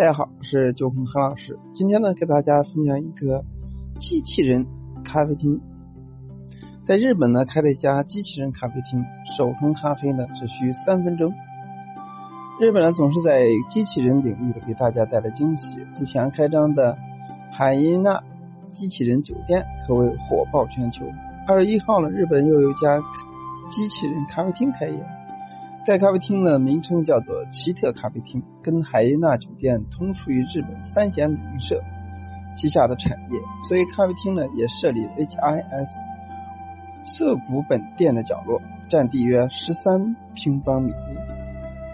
大家好，我是九红何老师。今天呢，给大家分享一个机器人咖啡厅。在日本呢，开了一家机器人咖啡厅，手冲咖啡呢只需三分钟。日本呢，总是在机器人领域给大家带来惊喜。之前开张的海因娜机器人酒店可谓火爆全球。二月一号呢，日本又有一家机器人咖啡厅开业。该咖啡厅的名称叫做奇特咖啡厅，跟海因娜酒店同属于日本三贤旅社旗下的产业，所以咖啡厅呢也设立 HIS 涩谷本店的角落，占地约十三平方米。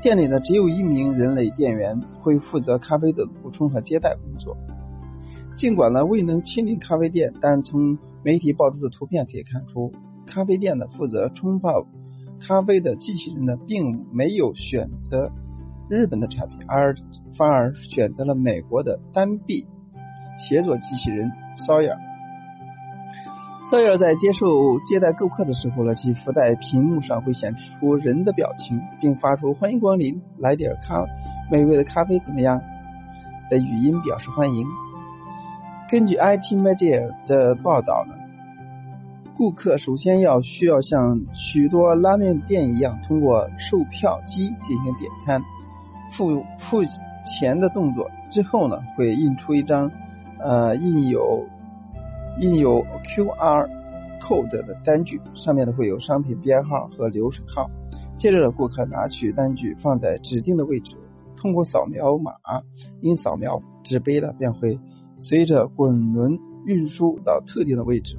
店里呢只有一名人类店员会负责咖啡的补充和接待工作。尽管呢未能亲临咖啡店，但从媒体爆出的图片可以看出，咖啡店呢负责冲泡。咖啡的机器人呢，并没有选择日本的产品，而反而选择了美国的单臂协作机器人 Sawyer。Sawyer 在接受接待顾客的时候呢，其附带屏幕上会显示出人的表情，并发出“欢迎光临，来点咖美味的咖啡怎么样”的语音表示欢迎。根据 IT Media 的报道呢。顾客首先要需要像许多拉面店一样，通过售票机进行点餐、付付钱的动作。之后呢，会印出一张呃印有印有 QR code 的单据，上面呢会有商品编号和流水号。接着，顾客拿取单据放在指定的位置，通过扫描码，因扫描纸杯呢便会随着滚轮运输到特定的位置。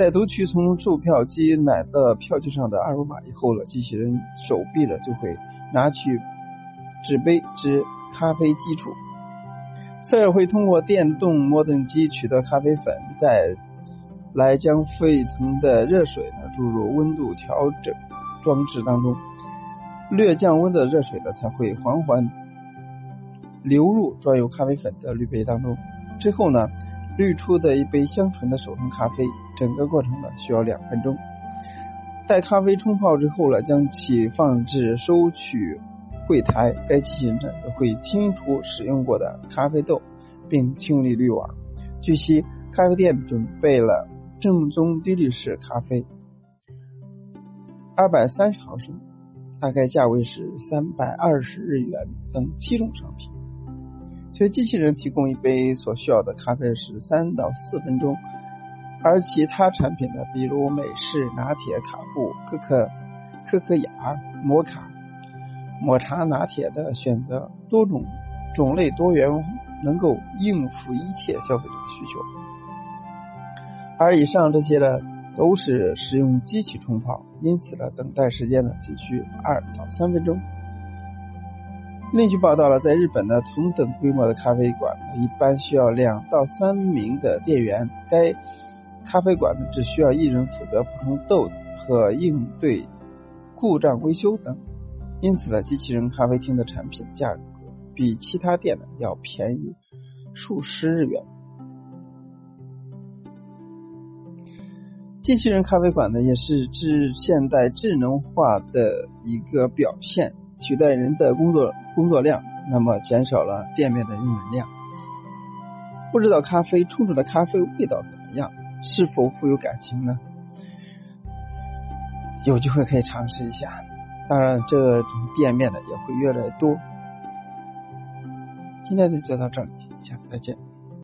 在读取从售票机买的票据上的二维码以后了，机器人手臂呢就会拿取纸杯至咖啡机处，塞尔会通过电动磨豆机取得咖啡粉，再来将沸腾的热水呢注入温度调整装置当中，略降温的热水呢才会缓缓流入装有咖啡粉的滤杯当中，之后呢。滤出的一杯香醇的手冲咖啡，整个过程呢需要两分钟。待咖啡冲泡之后呢，将其放置收取柜台，该机器人会清除使用过的咖啡豆，并清理滤网。据悉，咖啡店准备了正宗滴滤式咖啡，二百三十毫升，大概价位是三百二十日元等七种商品。所以机器人提供一杯所需要的咖啡是三到四分钟，而其他产品呢，比如美式拿铁、卡布、可可、可可雅、摩卡、抹茶拿铁的选择多种种类多元，能够应付一切消费者的需求。而以上这些呢，都是使用机器冲泡，因此呢，等待时间呢，仅需二到三分钟。另据报道了，在日本呢，同等规模的咖啡馆呢，一般需要两到三名的店员。该咖啡馆呢，只需要一人负责补充豆子和应对故障维修等。因此呢，机器人咖啡厅的产品价格比其他店呢要便宜数十日元。机器人咖啡馆呢，也是智现代智能化的一个表现。取代人的工作工作量，那么减少了店面的用人量。不知道咖啡冲出的咖啡味道怎么样？是否富有感情呢？有机会可以尝试一下。当然，这种店面呢也会越来越多。今天就就到这里，下次再见。